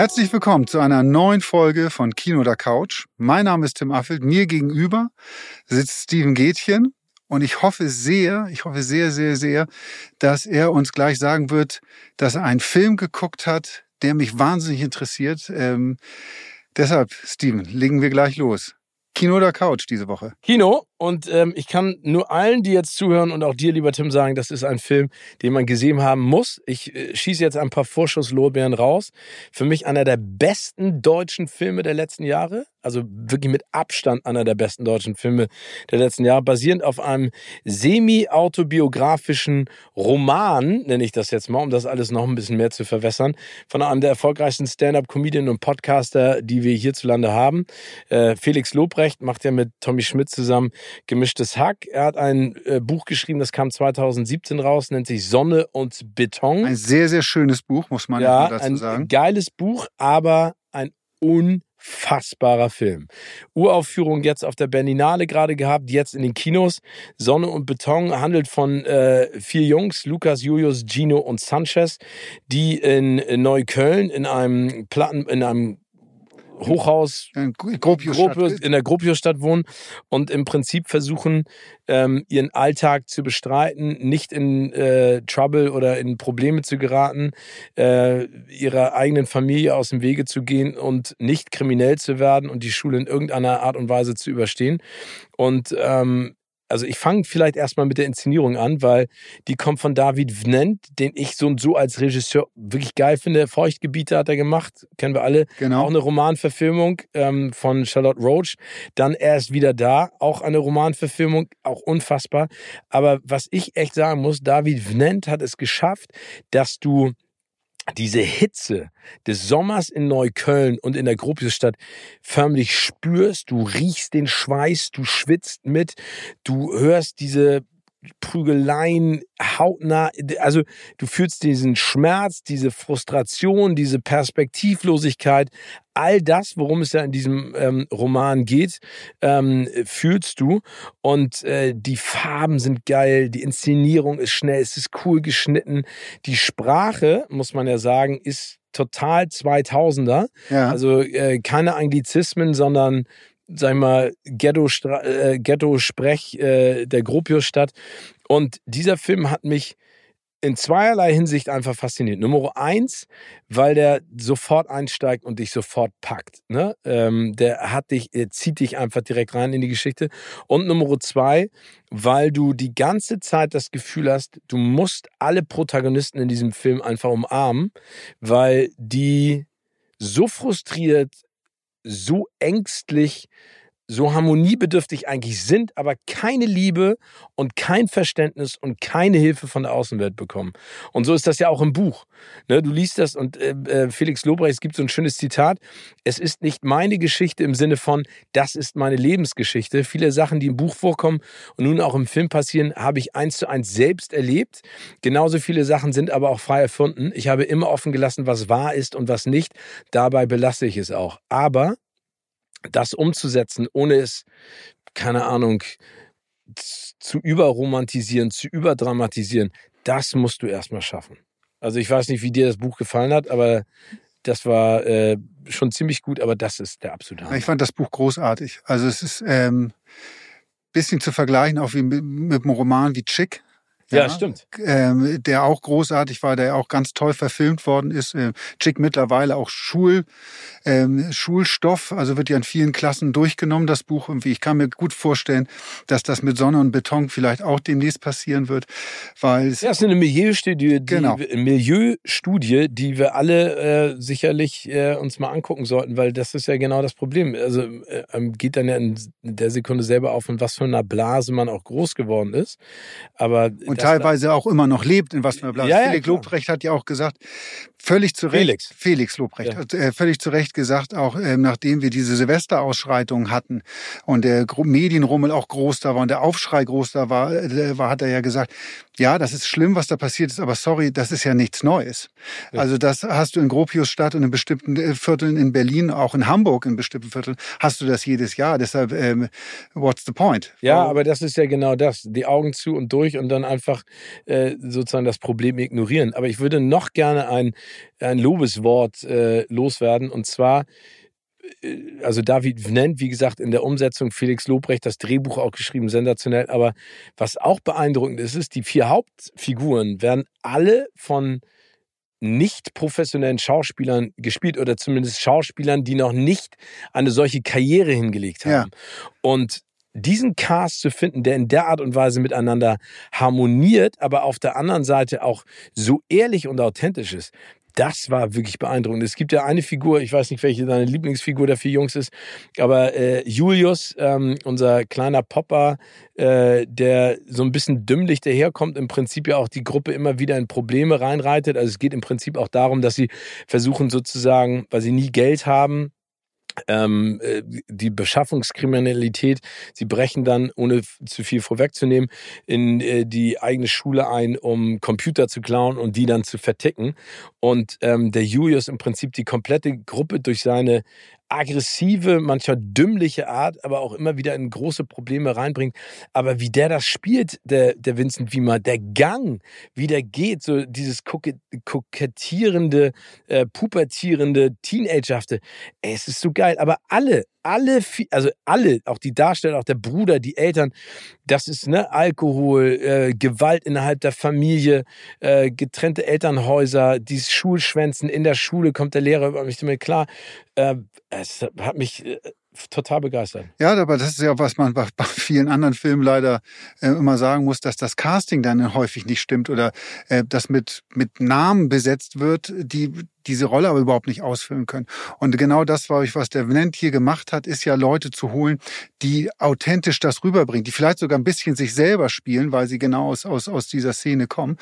Herzlich willkommen zu einer neuen Folge von Kino oder Couch. Mein Name ist Tim Affelt. Mir gegenüber sitzt Steven Gätchen. Und ich hoffe sehr, ich hoffe sehr, sehr, sehr, dass er uns gleich sagen wird, dass er einen Film geguckt hat, der mich wahnsinnig interessiert. Ähm, deshalb, Steven, legen wir gleich los. Kino oder Couch diese Woche? Kino. Und ähm, ich kann nur allen, die jetzt zuhören und auch dir, lieber Tim, sagen, das ist ein Film, den man gesehen haben muss. Ich äh, schieße jetzt ein paar Vorschusslorbeeren raus. Für mich einer der besten deutschen Filme der letzten Jahre. Also wirklich mit Abstand einer der besten deutschen Filme der letzten Jahre. Basierend auf einem semi-autobiografischen Roman, nenne ich das jetzt mal, um das alles noch ein bisschen mehr zu verwässern. Von einem der erfolgreichsten Stand-Up-Comedian und Podcaster, die wir hierzulande haben. Äh, Felix Lobrecht macht ja mit Tommy Schmidt zusammen Gemischtes Hack. Er hat ein äh, Buch geschrieben, das kam 2017 raus, nennt sich Sonne und Beton. Ein sehr, sehr schönes Buch, muss man ja, dazu sagen. Ein geiles Buch, aber ein unfassbarer Film. Uraufführung jetzt auf der Berlinale gerade gehabt, jetzt in den Kinos. Sonne und Beton handelt von äh, vier Jungs, Lukas, Julius, Gino und Sanchez, die in Neukölln in einem Platten, in einem Hochhaus in, Gropiusstadt. in der Gropiusstadt wohnen und im Prinzip versuchen, ähm, ihren Alltag zu bestreiten, nicht in äh, Trouble oder in Probleme zu geraten, äh, ihrer eigenen Familie aus dem Wege zu gehen und nicht kriminell zu werden und die Schule in irgendeiner Art und Weise zu überstehen. Und ähm, also ich fange vielleicht erstmal mit der Inszenierung an, weil die kommt von David Vnent, den ich so und so als Regisseur wirklich geil finde. Feuchtgebiete hat er gemacht, kennen wir alle. Genau. Auch eine Romanverfilmung ähm, von Charlotte Roach. Dann Er ist wieder da, auch eine Romanverfilmung, auch unfassbar. Aber was ich echt sagen muss, David Vnent hat es geschafft, dass du diese Hitze des Sommers in Neukölln und in der Gropiusstadt förmlich spürst, du riechst den Schweiß, du schwitzt mit, du hörst diese Prügeleien hautnah, also du fühlst diesen Schmerz, diese Frustration, diese Perspektivlosigkeit, all das, worum es ja in diesem ähm, Roman geht, ähm, fühlst du. Und äh, die Farben sind geil, die Inszenierung ist schnell, es ist cool geschnitten. Die Sprache, muss man ja sagen, ist total 2000er. Ja. Also äh, keine Anglizismen, sondern sag ich mal, Ghetto-Sprech äh, Ghetto äh, der Gropiusstadt. Und dieser Film hat mich in zweierlei Hinsicht einfach fasziniert. Nummer eins, weil der sofort einsteigt und dich sofort packt. Ne? Ähm, der hat dich, er zieht dich einfach direkt rein in die Geschichte. Und Nummer zwei, weil du die ganze Zeit das Gefühl hast, du musst alle Protagonisten in diesem Film einfach umarmen, weil die so frustriert, so ängstlich, so harmoniebedürftig eigentlich sind, aber keine Liebe und kein Verständnis und keine Hilfe von der Außenwelt bekommen. Und so ist das ja auch im Buch. Ne, du liest das und äh, äh Felix Lobrecht, es gibt so ein schönes Zitat, es ist nicht meine Geschichte im Sinne von, das ist meine Lebensgeschichte. Viele Sachen, die im Buch vorkommen und nun auch im Film passieren, habe ich eins zu eins selbst erlebt. Genauso viele Sachen sind aber auch frei erfunden. Ich habe immer offen gelassen, was wahr ist und was nicht. Dabei belasse ich es auch. Aber das umzusetzen, ohne es, keine Ahnung, zu überromantisieren, zu überdramatisieren, das musst du erstmal schaffen. Also ich weiß nicht, wie dir das Buch gefallen hat, aber das war äh, schon ziemlich gut, aber das ist der absolute Hammer. Ich fand das Buch großartig. Also es ist ähm, bisschen zu vergleichen, auch wie mit, mit einem Roman wie Chick, ja, ja stimmt. Ähm, der auch großartig war, der auch ganz toll verfilmt worden ist. Äh, Chick mittlerweile auch Schul, ähm, Schulstoff, also wird ja in vielen Klassen durchgenommen, das Buch. Irgendwie. Ich kann mir gut vorstellen, dass das mit Sonne und Beton vielleicht auch demnächst passieren wird, weil es ja, es ist eine Milieustudie, die, genau. Milieustudie, die wir alle äh, sicherlich äh, uns mal angucken sollten, weil das ist ja genau das Problem. Also äh, ähm, geht dann ja in der Sekunde selber auf, in was für einer Blase man auch groß geworden ist. Aber und teilweise auch immer noch lebt, in was. Ja, ja, Felix klar. Lobrecht hat ja auch gesagt, völlig zu Recht, Felix. Felix Lobrecht Ja. hat äh, völlig zu Recht gesagt, auch ähm, nachdem wir diese Silvesterausschreitungen hatten und der Medienrummel auch groß da war und der Aufschrei groß da war, äh, war, hat er ja gesagt, ja, das ist schlimm, was da passiert ist, aber sorry, das ist ja nichts Neues. Ja. Also das hast du in Gropiusstadt und in bestimmten äh, Vierteln in Berlin, auch in Hamburg in bestimmten Vierteln, hast du das jedes Jahr. Deshalb, ähm, what's the point? Ja, aber das ist ja genau das. Die Augen zu und durch und dann einfach äh, sozusagen das Problem ignorieren. Aber ich würde noch gerne ein, ein Lobeswort äh, loswerden. Und zwar, äh, also David nennt, wie gesagt, in der Umsetzung Felix Lobrecht das Drehbuch auch geschrieben, sensationell. Aber was auch beeindruckend ist, ist, die vier Hauptfiguren werden alle von nicht professionellen Schauspielern gespielt oder zumindest Schauspielern, die noch nicht eine solche Karriere hingelegt Ja. haben. Und diesen Cast zu finden, der in der Art und Weise miteinander harmoniert, aber auf der anderen Seite auch so ehrlich und authentisch ist, das war wirklich beeindruckend. Es gibt ja eine Figur, ich weiß nicht, welche deine Lieblingsfigur der vier Jungs ist, aber äh, Julius, ähm, unser kleiner Popper, äh, der so ein bisschen dümmlich daherkommt, im Prinzip ja auch die Gruppe immer wieder in Probleme reinreitet. Also es geht im Prinzip auch darum, dass sie versuchen sozusagen, weil sie nie Geld haben, ähm, äh, die Beschaffungskriminalität. Sie brechen dann, ohne zu viel vorwegzunehmen, in äh, die eigene Schule ein, um Computer zu klauen und die dann zu verticken. Und ähm, der Julius im Prinzip die komplette Gruppe durch seine aggressive, manchmal dümmliche Art, aber auch immer wieder in große Probleme reinbringt. Aber wie der das spielt, der, der Vincent Wiemer, der Gang, wie der geht, so dieses koke- kokettierende, äh, pubertierende, teenagerhafte, es ist so geil. Aber alle, alle, also alle, auch die Darsteller, auch der Bruder, die Eltern, das ist ne Alkohol, äh, Gewalt innerhalb der Familie, äh, getrennte Elternhäuser, dieses Schulschwänzen in der Schule kommt der Lehrer über mich damit klar. Äh, es hat mich äh, total begeistert. Ja, aber das ist ja, was man bei bei vielen anderen Filmen leider äh, immer sagen muss, dass das Casting dann häufig nicht stimmt oder äh, das mit, mit Namen besetzt wird, die diese Rolle aber überhaupt nicht ausfüllen können. Und genau das, glaube ich, was der Venant hier gemacht hat, ist ja Leute zu holen, die authentisch das rüberbringen, die vielleicht sogar ein bisschen sich selber spielen, weil sie genau aus, aus, aus dieser Szene kommen.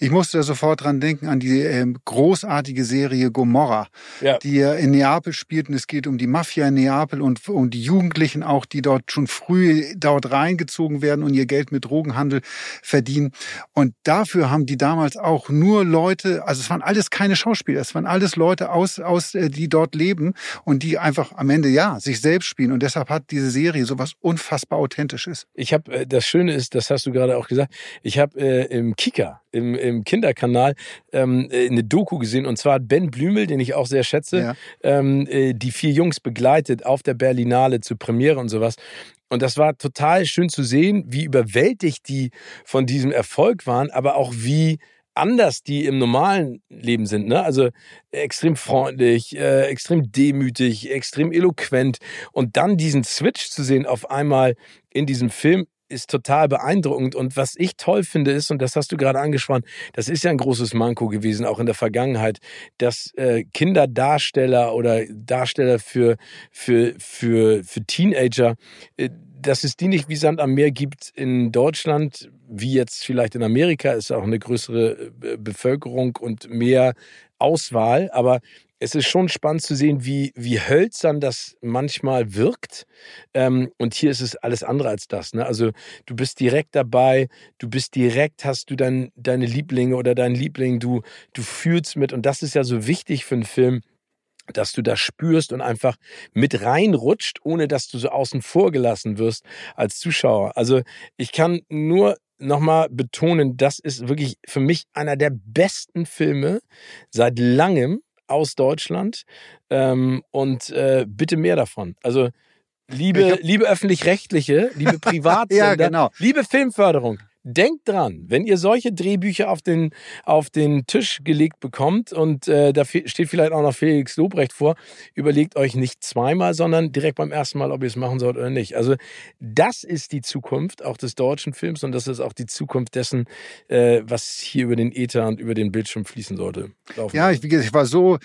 Ich musste da sofort dran denken an die ähm, großartige Serie Gomorra Ja. die ja in Neapel spielt und es geht um die Mafia in Neapel und um die Jugendlichen auch, die dort schon früh dort reingezogen werden und ihr Geld mit Drogenhandel verdienen. Und dafür haben die damals auch nur Leute, also es waren alles keine Schauspieler, es waren alles Leute aus, aus äh, die dort leben und die einfach am Ende ja sich selbst spielen. Und deshalb hat diese Serie sowas unfassbar authentisches. Ich habe, äh, das Schöne ist, das hast du gerade auch gesagt, ich habe äh, im Kika, im, im Kinderkanal, ähm, äh, eine Doku gesehen und zwar hat Ben Blümel, den ich auch sehr schätze, Ja. ähm, äh, die vier Jungs begleitet auf der Berlinale zur Premiere und sowas. Und das war total schön zu sehen, wie überwältigt die von diesem Erfolg waren, aber auch wie anders die im normalen Leben sind. Ne? Also extrem freundlich, äh, extrem demütig, extrem eloquent. Und dann diesen Switch zu sehen auf einmal in diesem Film ist total beeindruckend. Und was ich toll finde ist, und das hast du gerade angesprochen, das ist ja ein großes Manko gewesen, auch in der Vergangenheit, dass äh, Kinderdarsteller oder Darsteller für, für, für, für Teenager, äh, dass es die nicht wie Sand am Meer gibt in Deutschland, wie jetzt vielleicht in Amerika, ist auch eine größere äh, Bevölkerung und mehr Auswahl. Aber es ist schon spannend zu sehen, wie, wie hölzern das manchmal wirkt. Ähm, und hier ist es alles andere als das. Ne? Also du bist direkt dabei, du bist direkt, hast du dein, deine Lieblinge oder deinen Liebling, du, du fühlst mit. Und das ist ja so wichtig für einen Film, dass du das spürst und einfach mit reinrutscht, ohne dass du so außen vor gelassen wirst als Zuschauer. Also ich kann nur nochmal betonen, das ist wirklich für mich einer der besten Filme seit langem aus Deutschland ähm, und äh, bitte mehr davon. Also liebe, hab- liebe öffentlich-rechtliche, liebe Privatsender, Ja, genau. liebe Filmförderung, denkt dran, wenn ihr solche Drehbücher auf den, auf den Tisch gelegt bekommt und äh, da steht vielleicht auch noch Felix Lobrecht vor, überlegt euch nicht zweimal, sondern direkt beim ersten Mal, ob ihr es machen sollt oder nicht. Also das ist die Zukunft auch des deutschen Films und das ist auch die Zukunft dessen, äh, was hier über den Äther und über den Bildschirm fließen sollte. Laufen Ja, ich, ich war so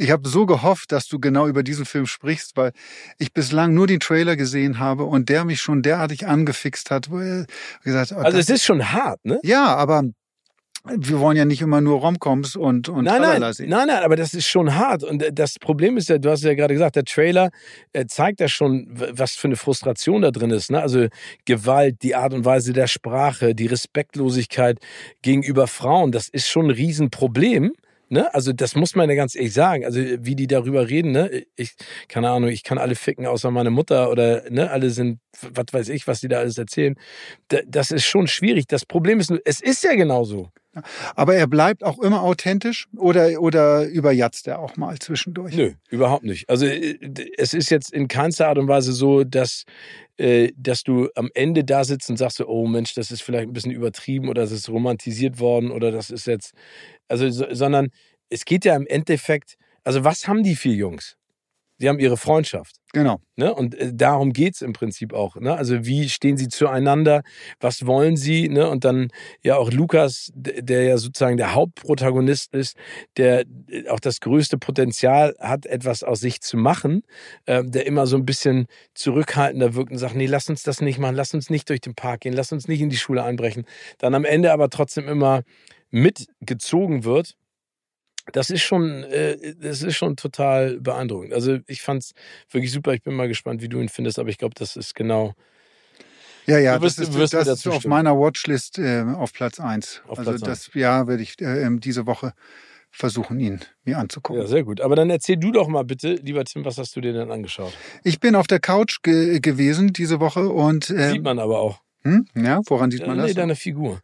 Ich habe so gehofft, dass du genau über diesen Film sprichst, weil ich bislang nur den Trailer gesehen habe und der mich schon derartig angefixt hat, gesagt, oh, Also es ist schon hart, ne? ja, aber wir wollen ja nicht immer nur Romcoms und und Nein, nein, sehen. nein, nein, aber das ist schon hart. Und äh, das Problem ist ja, du hast ja gerade gesagt, der Trailer äh, zeigt ja schon, was für eine Frustration da drin ist. Ne? Also Gewalt, die Art und Weise der Sprache, die Respektlosigkeit gegenüber Frauen, das ist schon ein Riesenproblem. Ne? Also das muss man ja ganz ehrlich sagen. Also wie die darüber reden, ne? Ich, keine Ahnung, ich kann alle ficken außer meine Mutter oder ne, alle sind, was weiß ich, was die da alles erzählen. Da, das ist schon schwierig. Das Problem ist nur, es ist ja genauso. Aber er bleibt auch immer authentisch oder oder überjatzt er auch mal zwischendurch. Nö, überhaupt nicht. Also äh, es ist jetzt in keinster Art und Weise so, dass, äh, dass du am Ende da sitzt und sagst so, oh Mensch, das ist vielleicht ein bisschen übertrieben oder das ist romantisiert worden oder das ist jetzt, also, so, sondern es geht ja im Endeffekt, also was haben die vier Jungs? Sie haben ihre Freundschaft. Genau. Ne? Und äh, darum geht's im Prinzip auch. Ne? Also wie stehen sie zueinander? Was wollen sie? Ne? Und dann ja auch Lukas, der ja sozusagen der Hauptprotagonist ist, der äh, auch das größte Potenzial hat, etwas aus sich zu machen, ähm, der immer so ein bisschen zurückhaltender wirkt und sagt, nee, lass uns das nicht machen, lass uns nicht durch den Park gehen, lass uns nicht in die Schule einbrechen. Dann am Ende aber trotzdem immer mitgezogen wird. Das ist schon, äh, das ist schon total beeindruckend. Also ich fand's wirklich super. Ich bin mal gespannt, wie du ihn findest, aber ich glaube, das ist genau Ja, ja, Du wirst- das ist, das dazu ist auf meiner Watchlist äh, auf Platz eins. Auf also Platz das ja werde ich äh, ähm, diese Woche versuchen, ihn mir anzugucken. ja sehr gut. Aber dann erzähl du doch mal bitte, lieber Tim, was hast du dir denn angeschaut? Ich bin auf der Couch ge gewesen diese Woche und Sieht ähm, man aber auch. hm? ja, woran sieht man nee, das? deine Figur.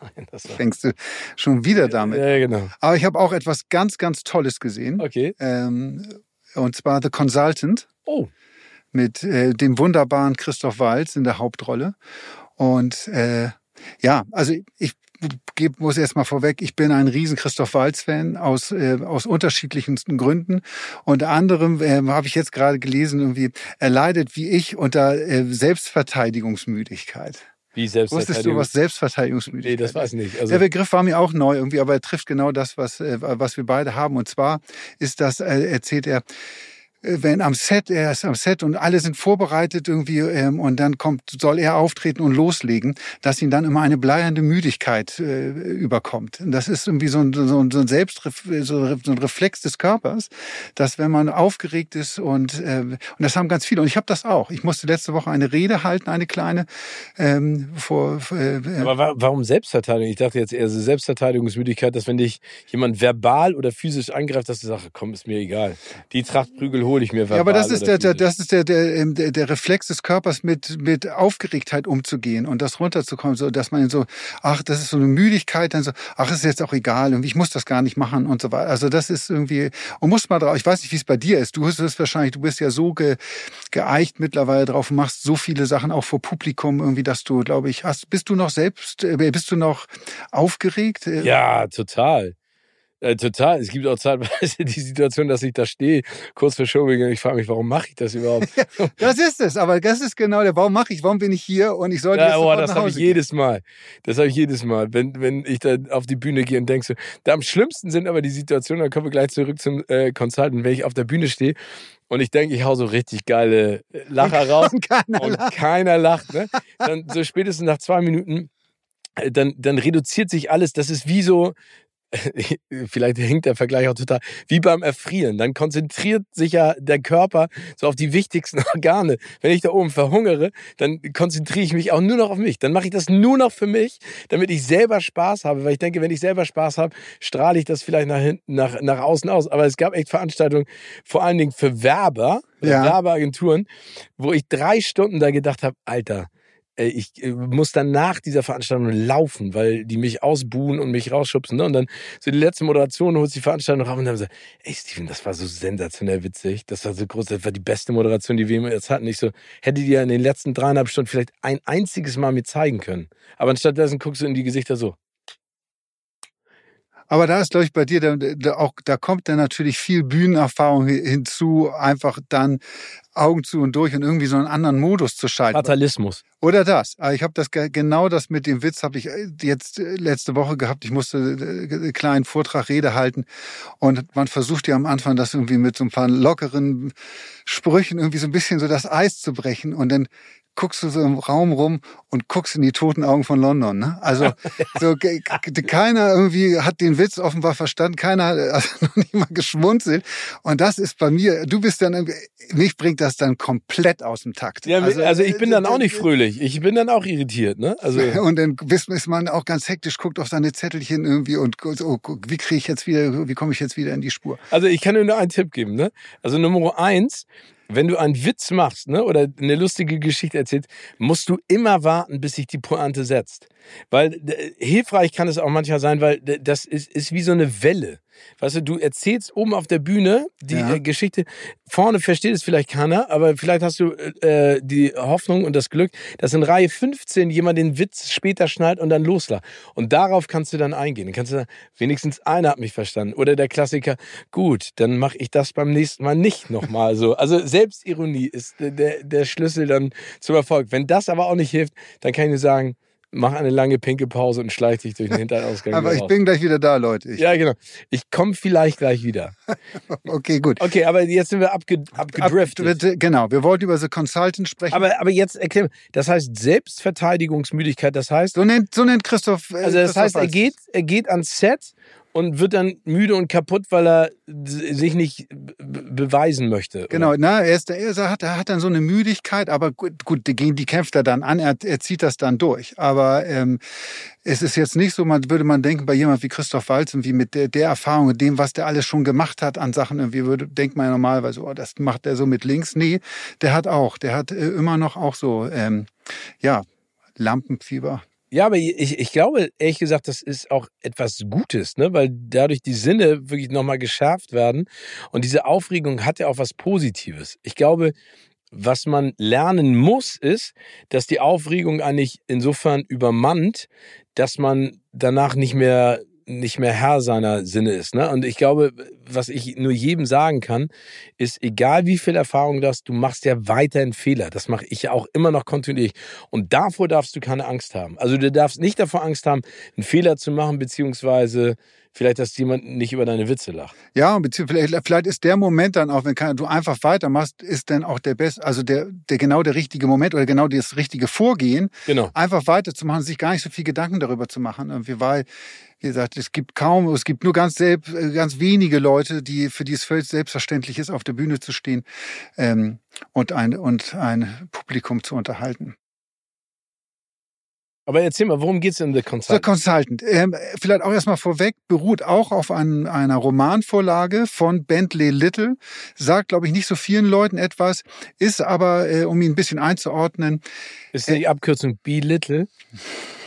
Nein. Fängst du schon wieder damit. Ja, genau. Aber ich habe auch etwas ganz, ganz Tolles gesehen. Okay. Ähm, und zwar The Consultant Oh, mit äh, dem wunderbaren Christoph Waltz in der Hauptrolle. Und äh, ja, also ich geb, muss erst mal vorweg, ich bin ein riesen Christoph Waltz-Fan aus, äh, aus unterschiedlichsten Gründen. Unter anderem äh, habe ich jetzt gerade gelesen, irgendwie, er leidet wie ich unter äh, Selbstverteidigungsmüdigkeit. Wie Wusstest du, Selbstverteidigung. was Selbstverteidigungsmüdigkeit Nee, das weiß ich nicht. Also, der Begriff war mir auch neu irgendwie, aber er trifft genau das, was, äh, was wir beide haben. Und zwar ist das, äh, erzählt er, wenn am Set, er ist am Set und alle sind vorbereitet irgendwie ähm, und dann kommt, soll er auftreten und loslegen, dass ihn dann immer eine bleiernde Müdigkeit äh, überkommt. Und das ist irgendwie so ein, so ein, so ein Selbstref so ein Reflex des Körpers, dass wenn man aufgeregt ist und, äh, und das haben ganz viele und ich habe das auch. Ich musste letzte Woche eine Rede halten, eine kleine ähm, vor äh, aber wa warum Selbstverteidigung? Ich dachte jetzt eher so Selbstverteidigungsmüdigkeit, dass wenn dich jemand verbal oder physisch angreift, dass du sagst, komm, ist mir egal. Die Trachtprügel hole ich mir verbal. Ja, aber das ist der, der, das ist der, der, der, Reflex des Körpers, mit, mit Aufgeregtheit umzugehen und das runterzukommen, so dass man so, ach, das ist so eine Müdigkeit, dann so, ach, ist jetzt auch egal, irgendwie, ich muss das gar nicht machen und so weiter. Also das ist irgendwie, und muss mal drauf, ich weiß nicht, wie es bei dir ist. Du hast es wahrscheinlich, du bist ja so ge, geeicht mittlerweile drauf und machst so viele Sachen auch vor Publikum irgendwie, dass du, glaube ich, hast, bist du noch selbst, äh, bist du noch aufgeregt? Äh, Ja, total. Äh, total. Es gibt auch zeitweise die Situation, dass ich da stehe, kurz vor Showbeginn, und ich frage mich, warum mache ich das überhaupt? Das ist es, aber das ist genau der, warum mache ich, warum bin ich hier und ich sollte Ja, jetzt oh, das habe ich gehen. jedes Mal. Das habe ich jedes Mal, wenn, wenn ich da auf die Bühne gehe und denke so, da am schlimmsten sind aber die Situationen, da kommen wir gleich zurück zum äh, Consultant, wenn ich auf der Bühne stehe und ich denke, ich hau so richtig geile äh, Lacher raus Und keiner und lacht. keiner lacht. Ne? Dann so spätestens nach zwei Minuten, äh, dann, dann reduziert sich alles. Das ist wie so, vielleicht hinkt der Vergleich auch total, wie beim Erfrieren. Dann konzentriert sich ja der Körper so auf die wichtigsten Organe. Wenn ich da oben verhungere, dann konzentriere ich mich auch nur noch auf mich. Dann mache ich das nur noch für mich, damit ich selber Spaß habe. Weil ich denke, wenn ich selber Spaß habe, strahle ich das vielleicht nach hinten, nach, nach außen aus. Aber es gab echt Veranstaltungen, vor allen Dingen für Werber, Ja. Werbeagenturen, wo ich drei Stunden da gedacht habe, Alter, ich äh, muss dann nach dieser Veranstaltung laufen, weil die mich ausbuhen und mich rausschubsen. Ne? Und dann so die letzte Moderation holst die Veranstaltung raus und dann so, ey Steven, das war so sensationell witzig. Das war so groß, das war die beste Moderation, die wir jetzt hatten. Ich so, hätte dir in den letzten dreieinhalb Stunden vielleicht ein einziges Mal mir zeigen können. Aber anstattdessen guckst du in die Gesichter so. Aber da ist, glaube ich, bei dir da, da auch, da kommt dann natürlich viel Bühnenerfahrung hi- hinzu, einfach dann Augen zu und durch und irgendwie so einen anderen Modus zu schalten. Fatalismus. Oder das. Aber ich habe das genau das mit dem Witz habe ich äh, jetzt äh, letzte Woche gehabt. Ich musste äh, einen kleinen Vortrag Rede halten und man versucht ja am Anfang das irgendwie mit so ein paar lockeren Sprüchen irgendwie so ein bisschen so das Eis zu brechen und dann guckst du so im Raum rum und guckst in die toten Augen von London. Ne? Also so, keiner irgendwie hat den Witz offenbar verstanden, keiner hat also noch nicht mal geschmunzelt. Und das ist bei mir, du bist dann, mich bringt das dann komplett aus dem Takt. Ja, also, also ich bin dann auch nicht fröhlich. Ich bin dann auch irritiert. Ne? Also und dann ist man auch ganz hektisch, guckt auf seine Zettelchen irgendwie und oh, wie kriege ich jetzt wieder, wie komme ich jetzt wieder in die Spur? Also ich kann dir nur einen Tipp geben. Ne? Also Nummer eins, wenn du einen Witz machst ne, oder eine lustige Geschichte erzählst, musst du immer warten, bis sich die Pointe setzt. Weil hilfreich kann es auch manchmal sein, weil das ist, ist wie so eine Welle. Weißt du, du erzählst oben auf der Bühne die ja. äh, Geschichte. Vorne versteht es vielleicht keiner, aber vielleicht hast du äh, die Hoffnung und das Glück, dass in Reihe 15 jemand den Witz später schnallt und dann loslacht. Und darauf kannst du dann eingehen. Dann kannst du sagen, wenigstens einer hat mich verstanden. Oder der Klassiker, gut, dann mache ich das beim nächsten Mal nicht nochmal so. Also Selbstironie ist der, der Schlüssel dann zum Erfolg. Wenn das aber auch nicht hilft, dann kann ich nur sagen, mach eine lange pinke Pause und schleich dich durch den Hinterausgang. aber ich raus. bin gleich wieder da, Leute. Ich ja, genau. Ich komme vielleicht gleich wieder. okay, gut. Okay, aber jetzt sind wir abge abgedriftet. Ab, genau, wir wollten über The Consultant sprechen. Aber, aber jetzt erklär das heißt Selbstverteidigungsmüdigkeit, das heißt... So nennt, so nennt Christoph... Äh, also das Christoph heißt, er geht, er geht ans Set und wird dann müde und kaputt, weil er sich nicht beweisen möchte. Genau, na, er, ist, er, hat, er hat dann so eine Müdigkeit, aber gut, gut gegen die kämpft er dann an, er, er zieht das dann durch. Aber ähm, es ist jetzt nicht so, man würde man denken, bei jemand wie Christoph Walz und wie mit der, der Erfahrung und dem, was der alles schon gemacht hat an Sachen, irgendwie würde, denkt man ja normalerweise, oh, das macht er so mit links. Nee, der hat auch, der hat äh, immer noch auch so, ähm, ja, Lampenfieber, ja, aber ich, ich glaube, ehrlich gesagt, das ist auch etwas Gutes, ne? weil dadurch die Sinne wirklich nochmal geschärft werden. Und diese Aufregung hat ja auch was Positives. Ich glaube, was man lernen muss, ist, dass die Aufregung eigentlich insofern übermannt, dass man danach nicht mehr nicht mehr Herr seiner Sinne ist. Ne? Und ich glaube, was ich nur jedem sagen kann, ist, egal wie viel Erfahrung du hast, du machst ja weiterhin Fehler. Das mache ich ja auch immer noch kontinuierlich. Und davor darfst du keine Angst haben. Also du darfst nicht davor Angst haben, einen Fehler zu machen, beziehungsweise vielleicht, dass jemand nicht über deine Witze lacht. Ja, beziehungsweise vielleicht, vielleicht ist der Moment dann auch, wenn du einfach weitermachst, ist dann auch der beste, also der, der genau der richtige Moment oder genau das richtige Vorgehen, genau. einfach weiterzumachen, sich gar nicht so viel Gedanken darüber zu machen. Irgendwie, weil, wie gesagt, es gibt kaum, es gibt nur ganz, selbst, ganz wenige Leute, die, für die es völlig selbstverständlich ist, auf der Bühne zu stehen ähm, und, ein, und ein Publikum zu unterhalten. Aber erzähl mal, worum geht es in The Consultant? The Consultant. Ähm, vielleicht auch erstmal vorweg, beruht auch auf ein, einer Romanvorlage von Bentley Little. Sagt, glaube ich, nicht so vielen Leuten etwas, ist aber, äh, um ihn ein bisschen einzuordnen. Ist die Abkürzung Be Little?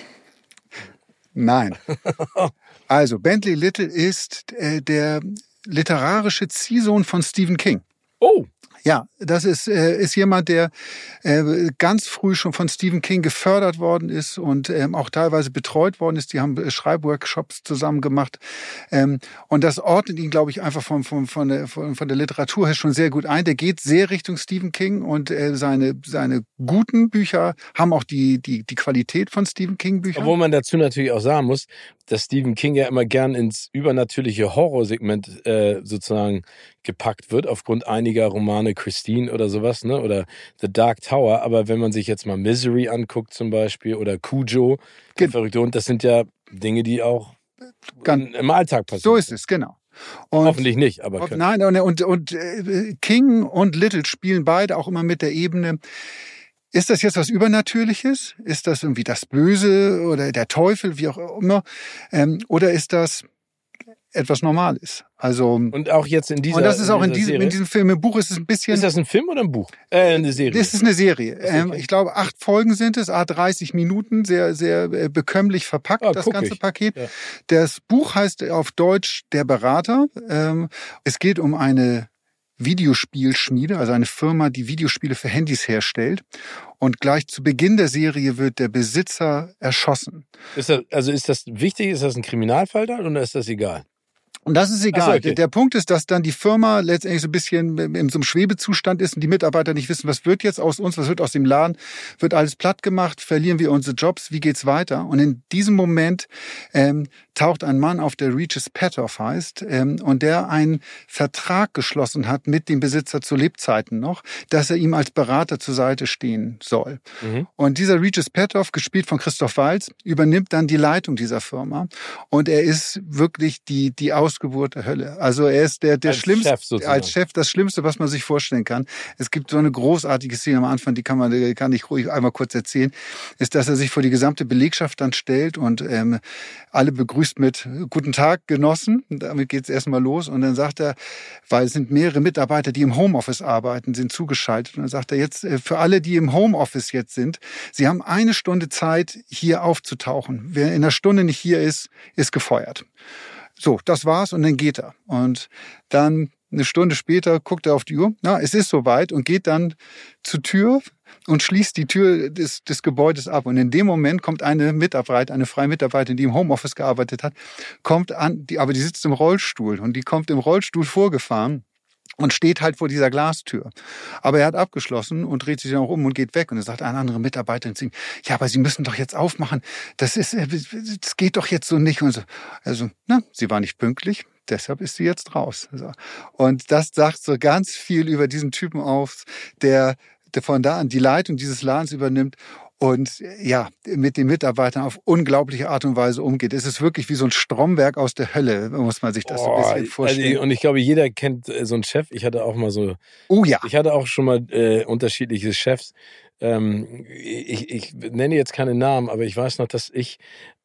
Nein. Also, Bentley Little ist äh, der literarische Ziehsohn von Stephen King. Oh. Ja, das ist, äh, ist jemand, der äh, ganz früh schon von Stephen King gefördert worden ist und ähm, auch teilweise betreut worden ist. Die haben äh, Schreibworkshops zusammen gemacht. Ähm, und das ordnet ihn, glaube ich, einfach von, von, von, der, von, von der Literatur her schon sehr gut ein. Der geht sehr Richtung Stephen King und äh, seine, seine guten Bücher haben auch die, die, die Qualität von Stephen King Büchern. Obwohl man dazu natürlich auch sagen muss, dass Stephen King ja immer gern ins übernatürliche Horrorsegment äh, sozusagen gepackt wird, aufgrund einiger Romane Christine oder sowas, ne? Oder The Dark Tower. Aber wenn man sich jetzt mal Misery anguckt zum Beispiel oder Cujo, der verrückte Hund, das sind ja Dinge, die auch Gan im Alltag passieren. So ist es, genau. Und Hoffentlich nicht, aber. Und, nein, und, und, und äh, King und Little spielen beide auch immer mit der Ebene. Ist das jetzt was Übernatürliches? Ist das irgendwie das Böse oder der Teufel, wie auch immer? Ähm, oder ist das etwas Normales. Also und auch jetzt in dieser und das ist auch in, diesem, in diesem Film im Buch ist es ein bisschen. Ist das ein Film oder ein Buch? Äh, eine Serie. Das ist eine Serie. Ähm, ich glaube acht Folgen sind es, a 30 Minuten, sehr sehr äh, bekömmlich verpackt ah, das ganze ich. Paket. Ja. Das Buch heißt auf Deutsch Der Berater. Ähm, es geht um eine Videospielschmiede, also eine Firma, die Videospiele für Handys herstellt. Und gleich zu Beginn der Serie wird der Besitzer erschossen. Ist das, also ist das wichtig? Ist das ein Kriminalfall da oder ist das egal? Und das ist egal. So, okay. der, der Punkt ist, dass dann die Firma letztendlich so ein bisschen in so einem Schwebezustand ist und die Mitarbeiter nicht wissen, was wird jetzt aus uns, was wird aus dem Laden, wird alles platt gemacht, verlieren wir unsere Jobs, wie geht's weiter? Und in diesem Moment ähm, taucht ein Mann auf, der Regis Petoff heißt, ähm, und der einen Vertrag geschlossen hat mit dem Besitzer zu Lebzeiten noch, dass er ihm als Berater zur Seite stehen soll. Mhm. Und dieser Regis Petoff, gespielt von Christoph Walz, übernimmt dann die Leitung dieser Firma. Und er ist wirklich die, die Ausgeburt der Hölle. Also er ist der, der Als schlimmste, Chef sozusagen. als Chef das Schlimmste, was man sich vorstellen kann. Es gibt so eine großartige Szene am Anfang, die kann man, die kann ich ruhig einmal kurz erzählen, ist, dass er sich vor die gesamte Belegschaft dann stellt und ähm, alle begrüßt mit Guten Tag, Genossen. Damit geht's erstmal los. Und dann sagt er, weil es sind mehrere Mitarbeiter, die im Homeoffice arbeiten, sind zugeschaltet. Und dann sagt er jetzt, äh, für alle, die im Homeoffice jetzt sind, sie haben eine Stunde Zeit, hier aufzutauchen. Wer in einer Stunde nicht hier ist, ist gefeuert. So, das war's und dann geht er. Und dann eine Stunde später guckt er auf die Uhr, na, es ist soweit und geht dann zur Tür und schließt die Tür des, des Gebäudes ab. Und in dem Moment kommt eine Mitarbeiter, eine freie Mitarbeiterin, die im Homeoffice gearbeitet hat, kommt an, die, aber die sitzt im Rollstuhl und die kommt im Rollstuhl vorgefahren und steht halt vor dieser Glastür. Aber er hat abgeschlossen und dreht sich dann auch um und geht weg. Und er sagt eine andere Mitarbeiterin zu ihm, ja, aber Sie müssen doch jetzt aufmachen. Das ist, äh, das geht doch jetzt so nicht. Und so, also, na, sie war nicht pünktlich. Deshalb ist sie jetzt raus. Und das sagt so ganz viel über diesen Typen auf, der von da an die Leitung dieses Ladens übernimmt und ja, mit den Mitarbeitern auf unglaubliche Art und Weise umgeht. Es ist wirklich wie so ein Stromwerk aus der Hölle, muss man sich das so ein bisschen Also, vorstellen. und ich glaube, jeder kennt äh, so einen Chef. Ich hatte auch mal so, oh ja. ich hatte auch schon mal äh, unterschiedliche Chefs. Ähm, ich, ich nenne jetzt keine Namen, aber ich weiß noch, dass ich,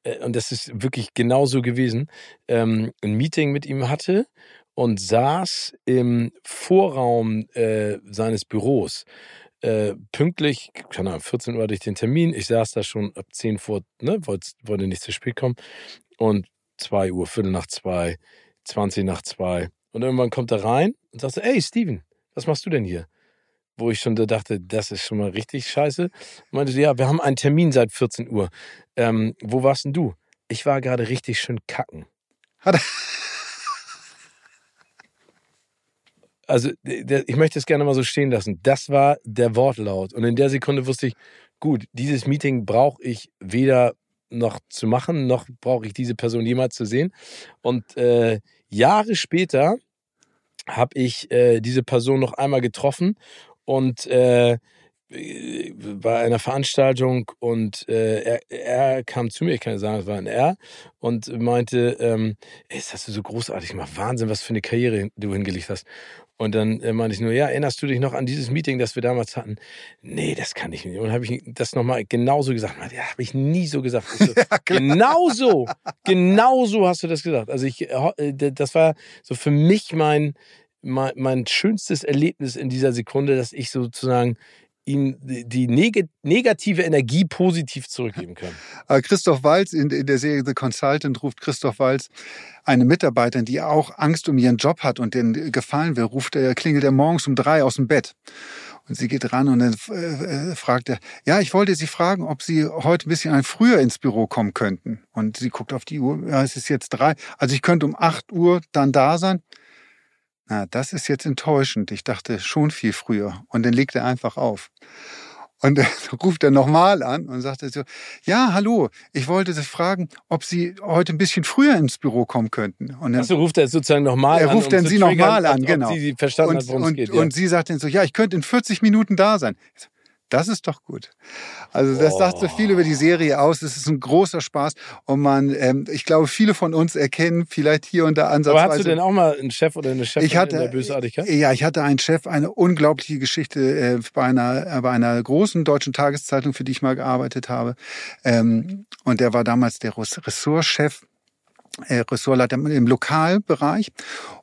äh, und das ist wirklich genauso gewesen, ähm, ein Meeting mit ihm hatte und saß im Vorraum äh, seines Büros. Äh, pünktlich, keine Ahnung, 14 Uhr hatte ich den Termin. Ich saß da schon ab 10 vor, ne, wollte, wollte nicht zu spät kommen. Und 2 Uhr, Viertel nach zwei, 20 nach zwei. Und irgendwann kommt er rein und sagt, so, ey Steven, was machst du denn hier? Wo ich schon da dachte, das ist schon mal richtig scheiße. Meinte, sie, ja, wir haben einen Termin seit 14 Uhr. Ähm, wo warst denn du? Ich war gerade richtig schön kacken. Hat er- Also, ich möchte es gerne mal so stehen lassen. Das war der Wortlaut. Und in der Sekunde wusste ich, gut, dieses Meeting brauche ich weder noch zu machen, noch brauche ich diese Person jemals zu sehen. Und äh, Jahre später habe ich äh, diese Person noch einmal getroffen und äh, bei einer Veranstaltung und äh, er, er kam zu mir, ich kann ja sagen, es war ein R, und meinte, ähm, ey, das hast du so großartig gemacht, Wahnsinn, was für eine Karriere du hingelegt hast. Und dann äh, meinte ich nur, ja, erinnerst du dich noch an dieses Meeting, das wir damals hatten? Nee, das kann ich nicht. Und habe ich das nochmal genauso gesagt. Ja, habe ich nie so gesagt. So, genauso, genauso hast du das gesagt. Also ich, äh, das war so für mich mein, mein, mein schönstes Erlebnis in dieser Sekunde, dass ich sozusagen ihm die neg negative Energie positiv zurückgeben kann. Aber Christoph Walz in, in der Serie The Consultant ruft Christoph Walz eine Mitarbeiterin, die auch Angst um ihren Job hat und den gefallen will, ruft er, klingelt er morgens um drei aus dem Bett. Und sie geht ran und dann äh, fragt er, ja, ich wollte Sie fragen, ob Sie heute ein bisschen früher ins Büro kommen könnten. Und sie guckt auf die Uhr, ja, es ist jetzt drei. Also ich könnte um acht Uhr dann da sein. Na, das ist jetzt enttäuschend. Ich dachte schon viel früher. Und dann legt er einfach auf. Und dann ruft er nochmal an und sagt so, ja, hallo, ich wollte Sie fragen, ob Sie heute ein bisschen früher ins Büro kommen könnten. Und dann, Achso, ruft er sozusagen nochmal Er an. ruft um dann zu sie noch triggern, mal an, genau. Sie verstanden und, hat, worum es und, geht. Ja. und sie sagt dann so, ja, ich könnte in 40 Minuten da sein. Ich so, Das ist doch gut. Also das sagt so viel über die Serie aus. Es ist ein großer Spaß und man, ähm, ich glaube, viele von uns erkennen vielleicht hier und da ansatzweise. Aber hast du denn auch mal einen Chef oder eine Chefin Ich hatte, in der Bösartigkeit? Ja, ich hatte einen Chef, eine unglaubliche Geschichte äh, bei, einer, äh, bei einer großen deutschen Tageszeitung, für die ich mal gearbeitet habe. Ähm, und der war damals der Res- Ressortchef, äh, Ressortleiter im Lokalbereich.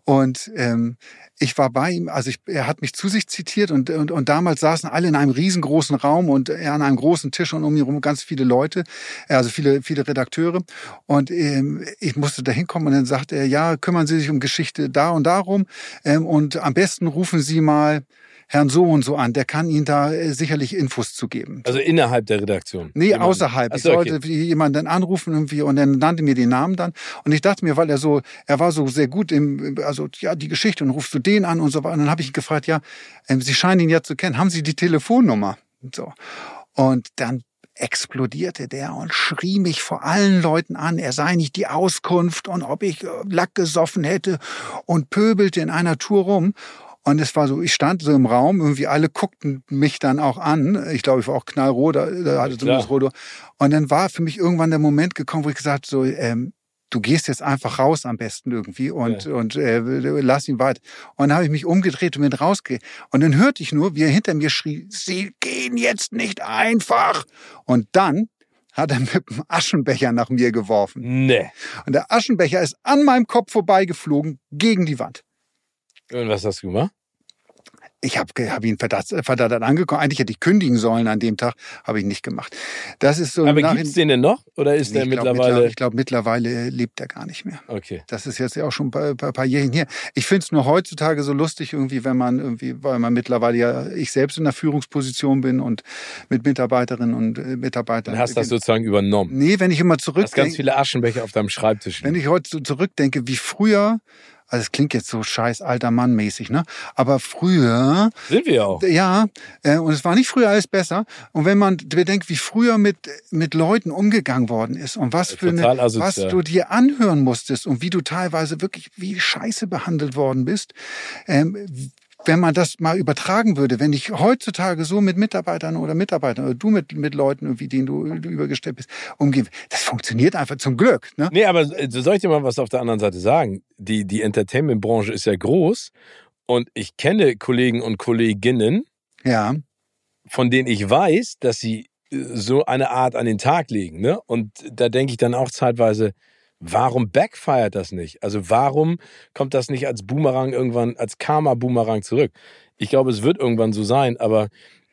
Und ähm, ich war bei ihm, also ich, er hat mich zu sich zitiert und, und, und damals saßen alle in einem riesengroßen Raum und er an einem großen Tisch und um ihn herum ganz viele Leute, also viele, viele Redakteure. Und ähm, ich musste da hinkommen und dann sagte er, ja, kümmern Sie sich um Geschichte da und darum ähm, und am besten rufen Sie mal Herrn so und so an, der kann Ihnen da äh, sicherlich Infos zu geben. Also innerhalb der Redaktion? Nee, Jemand. außerhalb. Ach ich sollte okay. jemanden anrufen irgendwie und er nannte mir den Namen dann. Und ich dachte mir, weil er so, er war so sehr gut im, also ja, die Geschichte und rufst du den an und so weiter. Und dann habe ich ihn gefragt, ja, äh, Sie scheinen ihn ja zu kennen, haben Sie die Telefonnummer? Und so. Und dann explodierte der und schrie mich vor allen Leuten an, er sei nicht die Auskunft und ob ich äh, Lack gesoffen hätte und pöbelte in einer Tour rum. Und es war so, ich stand so im Raum, irgendwie alle guckten mich dann auch an. Ich glaube, ich war auch knallrot, da, da hatte zumindest rot. Und dann war für mich irgendwann der Moment gekommen, wo ich gesagt so, ähm, du gehst jetzt einfach raus am besten irgendwie und, ja. und äh, lass ihn weit. Und dann habe ich mich umgedreht und bin rausgegangen. Und dann hörte ich nur, wie er hinter mir schrie, sie gehen jetzt nicht einfach. Und dann hat er mit dem Aschenbecher nach mir geworfen. Nee. Und der Aschenbecher ist an meinem Kopf vorbeigeflogen gegen die Wand. Und was hast du gemacht? Ich habe hab ihn verdattert angekommen. Eigentlich hätte ich kündigen sollen an dem Tag, habe ich nicht gemacht. Das ist so. Aber gibt es den denn noch? Oder ist nee, der mittlerweile? Mittler, ich glaube, mittlerweile lebt er gar nicht mehr. Okay. Das ist jetzt ja auch schon ein paar, paar Jährchen her. Ich finde es nur heutzutage so lustig, irgendwie, wenn man irgendwie, weil man mittlerweile ja ich selbst in der Führungsposition bin und mit Mitarbeiterinnen und äh, Mitarbeitern. Dann hast du das sozusagen übernommen. Nee, wenn ich immer zurückdenke. Du hast ganz viele Aschenbecher auf deinem Schreibtisch. Wenn ich heute so zurückdenke, wie früher also es klingt jetzt so scheiß alter Mann mäßig, ne? Aber früher sind wir auch. Ja, äh, und es war nicht früher alles besser. Und wenn man bedenkt, wie früher mit mit Leuten umgegangen worden ist und was für eine, was du dir anhören musstest und wie du teilweise wirklich wie Scheiße behandelt worden bist, ähm, wenn man das mal übertragen würde, wenn ich heutzutage so mit Mitarbeitern oder Mitarbeitern oder du mit, mit Leuten, wie denen du, du übergestellt bist, umgehen, das funktioniert einfach zum Glück. Ne? Nee, aber äh, soll ich dir mal was auf der anderen Seite sagen? Die, die Entertainment-Branche ist ja groß und ich kenne Kollegen und Kolleginnen, ja. von denen ich weiß, dass sie äh, so eine Art an den Tag legen. Ne? Und da denke ich dann auch zeitweise, Warum backfired das nicht? Also warum kommt das nicht als Boomerang irgendwann, als Karma-Boomerang zurück? Ich glaube, es wird irgendwann so sein, aber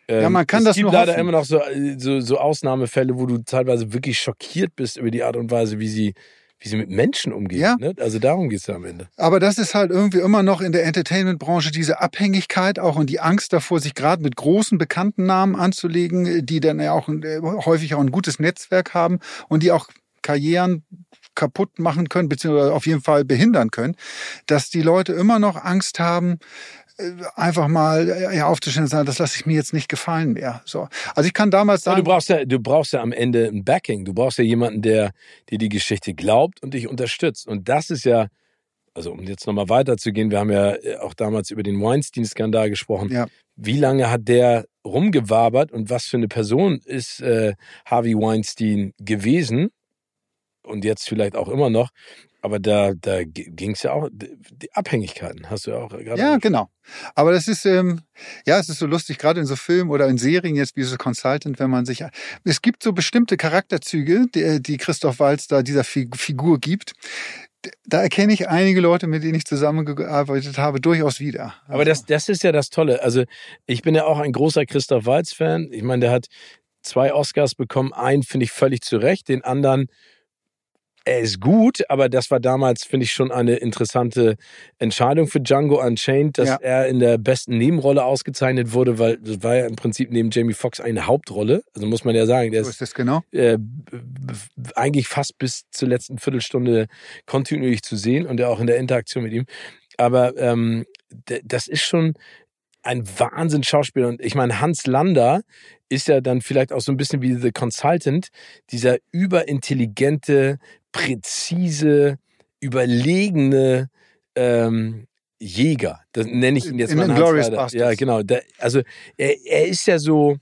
ähm, ja, man kann es das gibt nur leider hoffen. immer noch so, äh, so, so Ausnahmefälle, wo du teilweise wirklich schockiert bist über die Art und Weise, wie sie, wie sie mit Menschen umgehen. Ja. Ne? Also darum geht es ja am Ende. Aber das ist halt irgendwie immer noch in der Entertainment-Branche diese Abhängigkeit auch und die Angst davor, sich gerade mit großen bekannten Namen anzulegen, die dann ja auch äh, häufig auch ein gutes Netzwerk haben und die auch Karrieren kaputt machen können, beziehungsweise auf jeden Fall behindern können, dass die Leute immer noch Angst haben, äh, einfach mal äh, ja, aufzustehen und sagen, das lasse ich mir jetzt nicht gefallen mehr. So. Also ich kann damals sagen. du brauchst ja, du brauchst ja am Ende ein Backing. Du brauchst ja jemanden, der dir die Geschichte glaubt und dich unterstützt. Und das ist ja, also um jetzt nochmal weiterzugehen, wir haben ja äh, auch damals über den Weinstein-Skandal gesprochen. Ja. Wie lange hat der rumgewabert und was für eine Person ist äh, Harvey Weinstein gewesen? Und jetzt vielleicht auch immer noch. Aber da, da ging es ja auch, die Abhängigkeiten hast du ja auch gerade. Ja, genau. Aber das ist, ähm, ja, es ist so lustig, gerade in so Filmen oder in Serien jetzt wie so Consultant, wenn man sich, es gibt so bestimmte Charakterzüge, die, die Christoph Walz da dieser Figur gibt. Da erkenne ich einige Leute, mit denen ich zusammengearbeitet habe, durchaus wieder. Aber das, das ist ja das Tolle. Also ich bin ja auch ein großer Christoph Walz-Fan. Ich meine, der hat zwei Oscars bekommen. Einen finde ich völlig zu Recht, den anderen er ist gut, aber das war damals, finde ich, schon eine interessante Entscheidung für Django Unchained, dass ja. er in der besten Nebenrolle ausgezeichnet wurde, weil das war ja im Prinzip neben Jamie Foxx eine Hauptrolle. Also muss man ja sagen, der so ist, das genau? Äh, eigentlich fast bis zur letzten Viertelstunde kontinuierlich zu sehen und ja auch in der Interaktion mit ihm. Aber ähm, das ist schon ein Wahnsinn-Schauspieler. Und ich meine, Hans Lander ist ja dann vielleicht auch so ein bisschen wie The Consultant, dieser überintelligente, präzise, überlegene ähm, Jäger. Das nenne ich ihn jetzt In mal. Glorious Bastards. Ja, genau. Der, also er, er ist ja so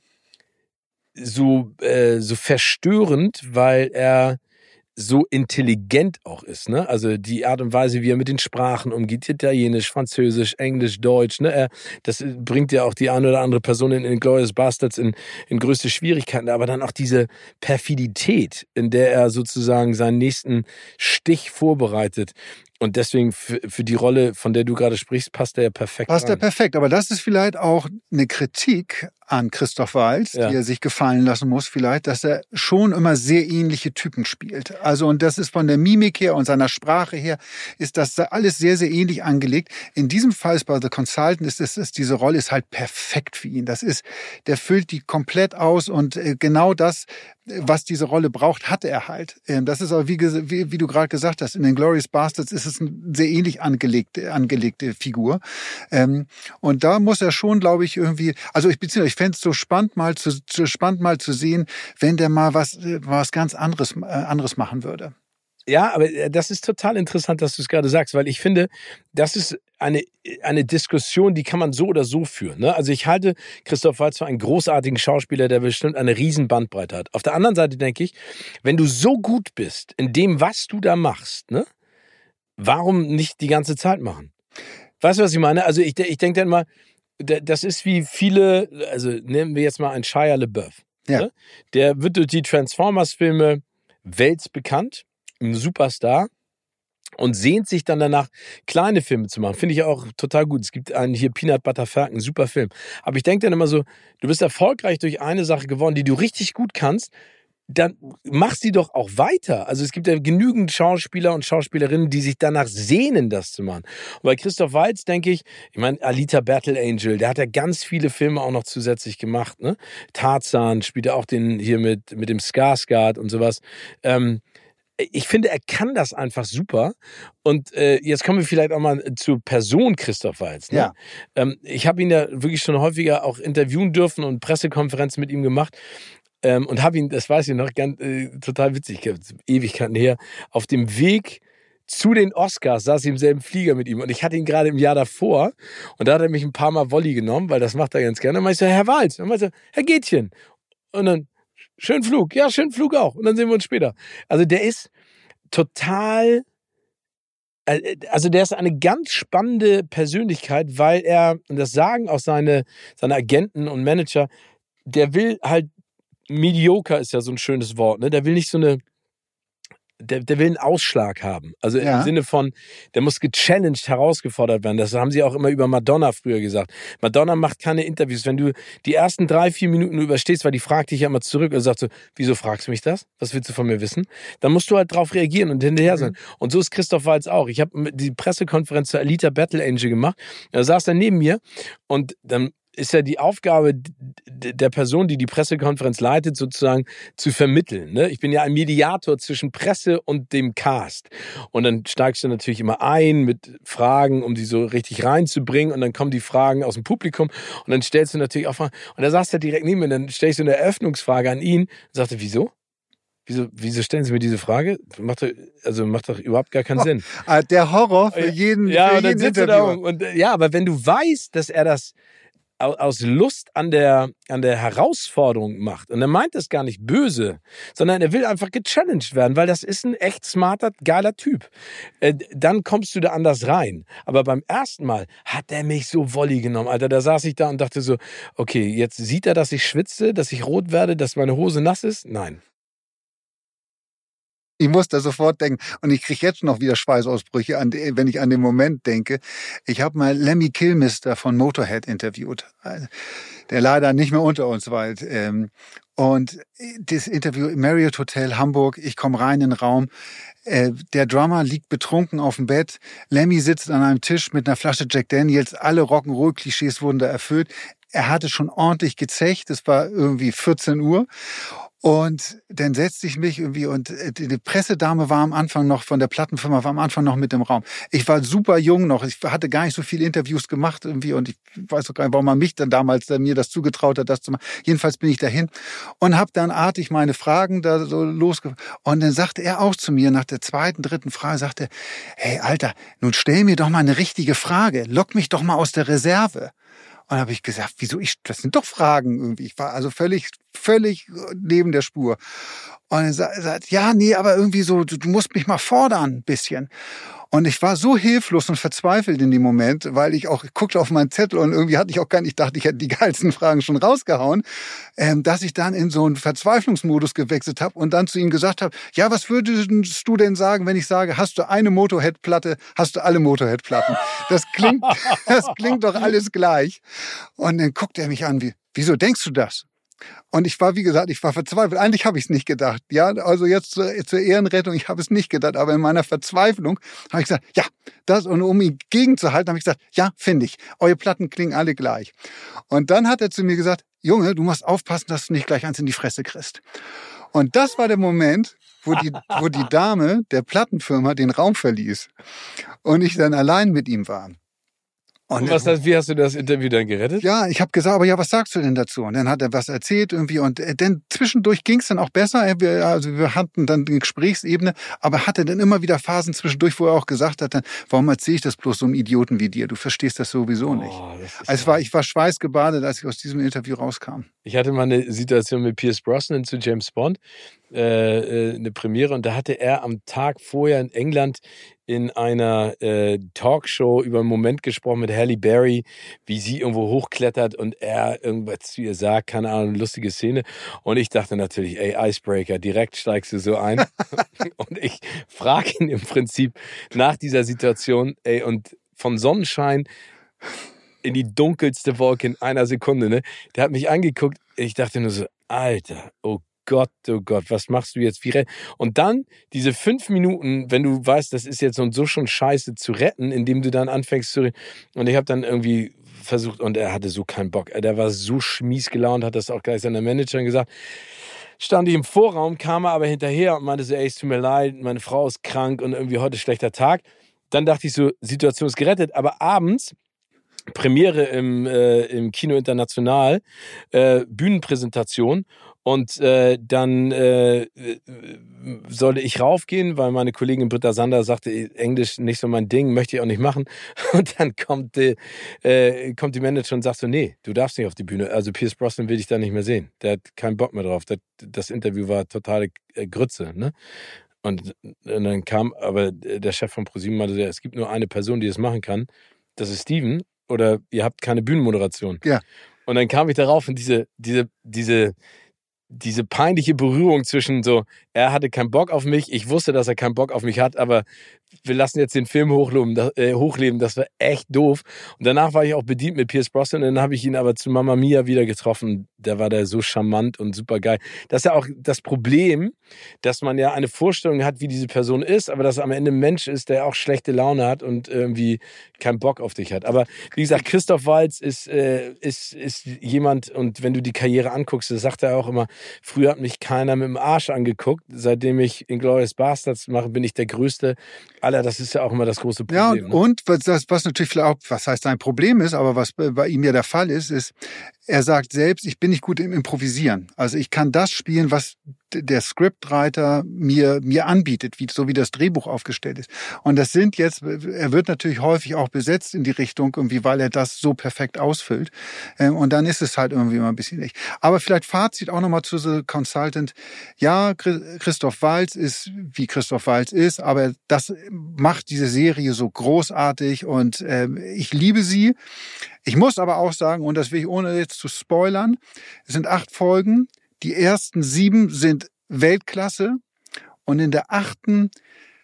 so äh, so verstörend, weil er so intelligent auch ist. Ne? Also die Art und Weise, wie er mit den Sprachen umgeht, Italienisch, Französisch, Englisch, Deutsch, ne? das bringt ja auch die eine oder andere Person in, in Glorious Bastards in, in größte Schwierigkeiten, aber dann auch diese Perfidität, in der er sozusagen seinen nächsten Stich vorbereitet. Und deswegen für, für die Rolle, von der du gerade sprichst, passt er ja perfekt. Passt rein. er perfekt. Aber das ist vielleicht auch eine Kritik an Christoph Waltz, Ja. die er sich gefallen lassen muss, vielleicht, dass er schon immer sehr ähnliche Typen spielt. Also, und das ist von der Mimik her und seiner Sprache her, ist das da alles sehr, sehr ähnlich angelegt. In diesem Fall ist bei The Consultant ist, es ist diese Rolle ist halt perfekt für ihn. Das ist, der füllt die komplett aus und äh, genau das, was diese Rolle braucht, hat er halt. Ähm, Das ist aber, wie, wie, wie du gerade gesagt hast, in den Glorious Bastards ist es eine sehr ähnlich angelegte, angelegte Figur. Ähm, und da muss er schon, glaube ich, irgendwie, also ich beziehungsweise ich fände es so spannend mal zu, zu spannend mal zu sehen, wenn der mal was, äh, was ganz anderes, äh, anderes machen würde. Ja, aber äh, das ist total interessant, dass du es gerade sagst, weil ich finde, das ist eine, eine Diskussion, die kann man so oder so führen. Ne? Also ich halte Christoph Waltz für einen großartigen Schauspieler, der bestimmt eine riesen Bandbreite hat. Auf der anderen Seite denke ich, wenn du so gut bist in dem, was du da machst, ne, warum nicht die ganze Zeit machen? Weißt du, was ich meine? Also ich, ich denke dann mal, da- das ist wie viele, also nehmen wir jetzt mal einen Shia LaBeouf. Ja. Ne? Der wird durch die Transformers-Filme weltbekannt, ein Superstar und sehnt sich dann danach, kleine Filme zu machen. Finde ich auch total gut. Es gibt einen hier Peanut Butter Falcon, super Film. Aber ich denke dann immer so, du bist erfolgreich durch eine Sache geworden, die du richtig gut kannst, dann mach sie doch auch weiter. Also es gibt ja genügend Schauspieler und Schauspielerinnen, die sich danach sehnen, das zu machen. Und bei Christoph Waltz denke ich, ich meine, Alita Battle Angel, der hat ja ganz viele Filme auch noch zusätzlich gemacht. Ne? Tarzan spielt ja auch den hier mit, mit dem Skarsgård und sowas. Ähm, ich finde, er kann das einfach super. Und äh, jetzt kommen wir vielleicht auch mal zur Person Christoph Waltz. Ne? Ja. Ähm, ich habe ihn ja wirklich schon häufiger auch interviewen dürfen und Pressekonferenzen mit ihm gemacht. Ähm, und habe ihn, das weiß ich noch, ganz, äh, total witzig, Ewigkeiten her, auf dem Weg zu den Oscars saß ich im selben Flieger mit ihm und ich hatte ihn gerade im Jahr davor und da hat er mich ein paar Mal Wolli genommen, weil das macht er ganz gerne. Und dann meinte ich so, Herr Walz, und dann meinte er, Herr Gätchen. Und dann, schönen Flug, ja, schönen Flug auch. Und dann sehen wir uns später. Also der ist total, äh, also der ist eine ganz spannende Persönlichkeit, weil er, und das sagen auch seine, seine Agenten und Manager, der will halt, mediocre ist ja so ein schönes Wort, ne? Der will nicht so eine, der, der will einen Ausschlag haben. Also Ja. im Sinne von, der muss gechallenged, herausgefordert werden. Das haben sie auch immer über Madonna früher gesagt. Madonna macht keine Interviews. Wenn du die ersten drei, vier Minuten überstehst, weil die fragt dich ja immer zurück und sagt so, wieso fragst du mich das? Was willst du von mir wissen? Dann musst du halt drauf reagieren und hinterher sein. Und so ist Christoph Waltz auch. Ich habe die Pressekonferenz zur Alita Battle Angel gemacht. Da saß er neben mir und dann ist ja die Aufgabe der Person, die die Pressekonferenz leitet, sozusagen zu vermitteln. Ne? Ich bin ja ein Mediator zwischen Presse und dem Cast. Und dann steigst du natürlich immer ein mit Fragen, um die so richtig reinzubringen. Und dann kommen die Fragen aus dem Publikum. Und dann stellst du natürlich auch Fragen. Und da saß er direkt neben mir. Und dann stellst du eine Eröffnungsfrage an ihn. Und sagte, wieso? Wieso, wieso stellen Sie mir diese Frage? Macht doch, also macht doch überhaupt gar keinen Sinn. Ah, Der Horror für jeden, Ja, für und dann jeden sitzt du da Interviewer. und, ja, aber wenn du weißt, dass er das aus Lust an der, an der Herausforderung macht, und er meint das gar nicht böse, sondern er will einfach gechallenged werden, weil das ist ein echt smarter, geiler Typ. Äh, dann kommst du da anders rein. Aber beim ersten Mal hat er mich so Wolli genommen, Alter. Da saß ich da und dachte so, okay, jetzt sieht er, dass ich schwitze, dass ich rot werde, dass meine Hose nass ist? Nein. Ich muss da sofort denken. Und ich kriege jetzt noch wieder Schweißausbrüche, an, die- wenn ich an den Moment denke. Ich habe mal Lemmy Kilmister von Motorhead interviewt, äh, der leider nicht mehr unter uns weilt. Ähm, Und das Interview im Marriott Hotel Hamburg, ich komme rein in den Raum. Äh, Der Drummer liegt betrunken auf dem Bett. Lemmy sitzt an einem Tisch mit einer Flasche Jack Daniels. Alle Rock'n'Roll-Klischees wurden da erfüllt. Er hatte schon ordentlich gezecht. Es war irgendwie 14 Uhr. Und dann setzte ich mich irgendwie und äh, die Pressedame war am Anfang noch von der Plattenfirma, war am Anfang noch mit im Raum. Ich war super jung noch, ich hatte gar nicht so viele Interviews gemacht irgendwie und ich weiß auch gar nicht, warum man mich dann damals dann mir das zugetraut hat, das zu machen. Jedenfalls bin ich dahin und habe dann artig meine Fragen da so losge... Und dann sagte er auch zu mir nach der zweiten, dritten Frage, sagte, hey Alter, nun stell mir doch mal eine richtige Frage, lock mich doch mal aus der Reserve. Und habe ich gesagt, wieso ich, das sind doch Fragen irgendwie. Ich war also völlig, völlig neben der Spur. Und er sa- sagt, ja, nee, aber irgendwie so, du, du musst mich mal fordern, ein bisschen. Und ich war so hilflos und verzweifelt in dem Moment, weil ich auch ich guckte auf meinen Zettel und irgendwie hatte ich auch gar nicht, ich dachte, ich hätte die geilsten Fragen schon rausgehauen, ähm, dass ich dann in so einen Verzweiflungsmodus gewechselt habe und dann zu ihm gesagt habe, ja, was würdest du denn sagen, wenn ich sage, hast du eine Motorhead-Platte, hast du alle Motorhead-Platten? Das klingt, das klingt doch alles gleich. Und dann guckt er mich an, wie, wieso denkst du das? Und ich war, wie gesagt, ich war verzweifelt. Eigentlich habe ich es nicht gedacht. Ja, also jetzt zur, zur Ehrenrettung, ich habe es nicht gedacht. Aber in meiner Verzweiflung habe ich gesagt, ja, das und um ihn gegenzuhalten, habe ich gesagt, ja, finde ich. Eure Platten klingen alle gleich. Und dann hat er zu mir gesagt, Junge, du musst aufpassen, dass du nicht gleich eins in die Fresse kriegst. Und das war der Moment, wo die, wo die Dame der Plattenfirma den Raum verließ und ich dann allein mit ihm war. Und, was, wie hast du das Interview dann gerettet? Ja, ich habe gesagt, aber ja, was sagst du denn dazu? Und dann hat er was erzählt irgendwie und äh, dann zwischendurch ging es dann auch besser. Wir, also wir hatten dann die Gesprächsebene, aber hatte dann immer wieder Phasen zwischendurch, wo er auch gesagt hat, dann, warum erzähle ich das bloß so einem Idioten wie dir? Du verstehst das sowieso nicht. Oh, das also war, ich war schweißgebadet, als ich aus diesem Interview rauskam. Ich hatte mal eine Situation mit Pierce Brosnan zu James Bond, äh, äh, eine Premiere und da hatte er am Tag vorher in England in einer äh, Talkshow über einen Moment gesprochen mit Halle Berry, wie sie irgendwo hochklettert und er irgendwas zu ihr sagt, keine Ahnung, lustige Szene. Und ich dachte natürlich, ey, Icebreaker, direkt steigst du so ein. und ich frage ihn im Prinzip nach dieser Situation, ey, und von Sonnenschein in die dunkelste Wolke in einer Sekunde, ne? Der hat mich angeguckt, ich dachte nur so, Alter, oh Gott, oh Gott, was machst du jetzt? Und dann diese fünf Minuten, wenn du weißt, das ist jetzt so schon scheiße zu retten, indem du dann anfängst zu reden. Und ich habe dann irgendwie versucht und er hatte so keinen Bock. Der war so schmies gelaunt, hat das auch gleich seiner Managerin gesagt. Stand ich im Vorraum, kam er aber hinterher und meinte so, ey, es tut mir leid, meine Frau ist krank und irgendwie heute schlechter Tag. Dann dachte ich so, Situation ist gerettet. Aber abends Premiere im, äh, im Kino International, äh, Bühnenpräsentation und äh, dann äh, sollte ich raufgehen, weil meine Kollegin Britta Sander sagte, Englisch nicht so mein Ding, möchte ich auch nicht machen. Und dann kommt die, äh, kommt die Manager und sagt so, nee, du darfst nicht auf die Bühne. Also Pierce Brosnan will dich da nicht mehr sehen. Der hat keinen Bock mehr drauf. Das, das Interview war totale äh, Grütze. Ne? Und, und dann kam aber der Chef von ProSieben meinte, es gibt nur eine Person, die das machen kann. Das ist Steven. Oder ihr habt keine Bühnenmoderation. Ja. Und dann kam ich darauf und diese, diese, diese, diese peinliche Berührung zwischen so, er hatte keinen Bock auf mich, ich wusste, dass er keinen Bock auf mich hat, aber wir lassen jetzt den Film hochleben, das, äh, hochleben, das war echt doof. Und danach war ich auch bedient mit Pierce Brosnan, dann habe ich ihn aber zu Mama Mia wieder getroffen. Da war der so charmant und super geil. Das ist ja auch das Problem, dass man ja eine Vorstellung hat, wie diese Person ist, aber dass er am Ende ein Mensch ist, der auch schlechte Laune hat und irgendwie keinen Bock auf dich hat. Aber wie gesagt, Christoph Walz ist, äh, ist, ist jemand, und wenn du die Karriere anguckst, sagt er auch immer, früher hat mich keiner mit dem Arsch angeguckt. Seitdem ich Inglourious Bastards mache, bin ich der Größte aller, das ist ja auch immer das große Problem. Ja, und, ne? und was, was natürlich auch, was heißt ein Problem ist, aber was bei ihm ja der Fall ist, ist, er sagt selbst, ich bin nicht gut im Improvisieren. Also ich kann das spielen, was der Scriptwriter mir, mir anbietet, wie, so wie das Drehbuch aufgestellt ist. Und das sind jetzt, er wird natürlich häufig auch besetzt in die Richtung, irgendwie, weil er das so perfekt ausfüllt. Ähm, und dann ist es halt irgendwie immer ein bisschen nicht. Aber vielleicht Fazit auch nochmal zu The Consultant. Ja, Christoph Walz ist, wie Christoph Walz ist, aber das macht diese Serie so großartig und äh, ich liebe sie. Ich muss aber auch sagen, und das will ich ohne jetzt zu spoilern, es sind acht Folgen. Die ersten sieben sind Weltklasse und in der achten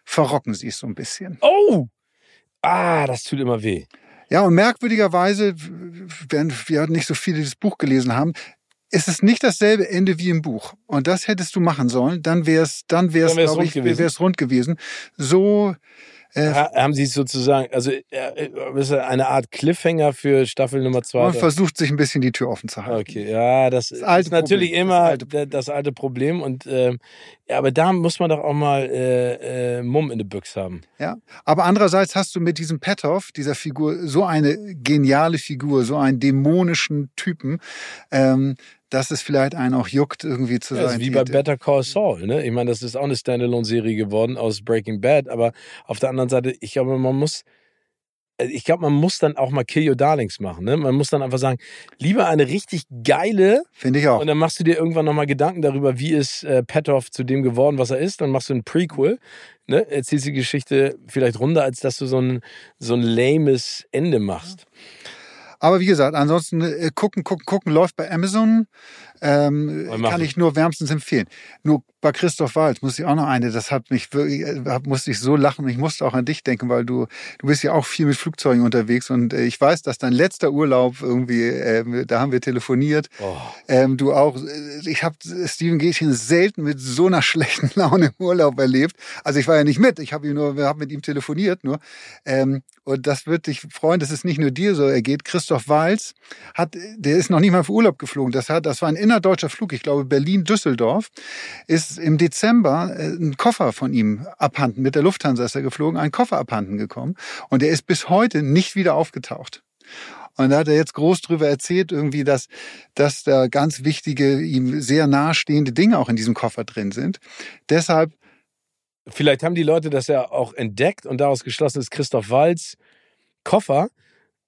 verrocken sie es so ein bisschen. Oh! Ah, das tut immer weh. Ja, und merkwürdigerweise, wenn wir nicht so viele das Buch gelesen haben, ist es nicht dasselbe Ende wie im Buch. Und das hättest du machen sollen. Dann wäre es, dann wäre es, glaube ich, wäre es rund gewesen. So äh, haben Sie sozusagen, also äh, ist eine Art Cliffhanger für Staffel Nummer zwei? Man versucht sich ein bisschen die Tür offen zu halten. Okay, ja, das, das ist natürlich Problem. immer das alte, das alte, Problem und äh, ja, aber da muss man doch auch mal äh, äh, Mumm in der Büchse haben. Ja, aber andererseits hast du mit diesem Petov, dieser Figur, so eine geniale Figur, so einen dämonischen Typen, ähm, dass es vielleicht einen auch juckt, irgendwie zu ja, sein. wie bei Better Call Saul, ne? Ich meine, das ist auch eine Standalone-Serie geworden aus Breaking Bad, aber auf der anderen Seite, ich glaube, man muss äh, ich glaube, man muss dann auch mal Kill Your Darlings machen. Ne? Man muss dann einfach sagen, lieber eine richtig geile. Finde ich auch. Und dann machst du dir irgendwann nochmal Gedanken darüber, wie ist äh, Petoff zu dem geworden, was er ist. Dann machst du ein Prequel. Ne? Erzählst die Geschichte vielleicht runder, als dass du so ein, so ein lames Ende machst. Aber wie gesagt, ansonsten äh, gucken, gucken, gucken läuft bei Amazon. Ähm, kann ich nur wärmstens empfehlen. Nur bei Christoph Waltz muss ich auch noch eine, das hat mich wirklich, äh, musste ich so lachen. Ich musste auch an dich denken, weil du, du bist ja auch viel mit Flugzeugen unterwegs und äh, ich weiß, dass dein letzter Urlaub irgendwie, äh, da haben wir telefoniert. Oh. Ähm, du auch, äh, ich habe Steven Gätchen selten mit so einer schlechten Laune im Urlaub erlebt. Also ich war ja nicht mit, ich habe nur, wir haben mit ihm telefoniert nur. Ähm, und das wird dich freuen, dass es nicht nur dir so ergeht. Christoph Walz hat, der ist noch nicht mal für Urlaub geflogen. Das hat, das war ein innerdeutscher Flug, ich glaube Berlin-Düsseldorf, ist im Dezember äh, ein Koffer von ihm abhanden, mit der Lufthansa ist er geflogen, ein Koffer abhanden gekommen und der ist bis heute nicht wieder aufgetaucht. Und da hat er jetzt groß drüber erzählt, irgendwie, dass, dass da ganz wichtige, ihm sehr nahestehende Dinge auch in diesem Koffer drin sind. Deshalb. Vielleicht haben die Leute das ja auch entdeckt und daraus geschlossen ist Christoph Walz Koffer,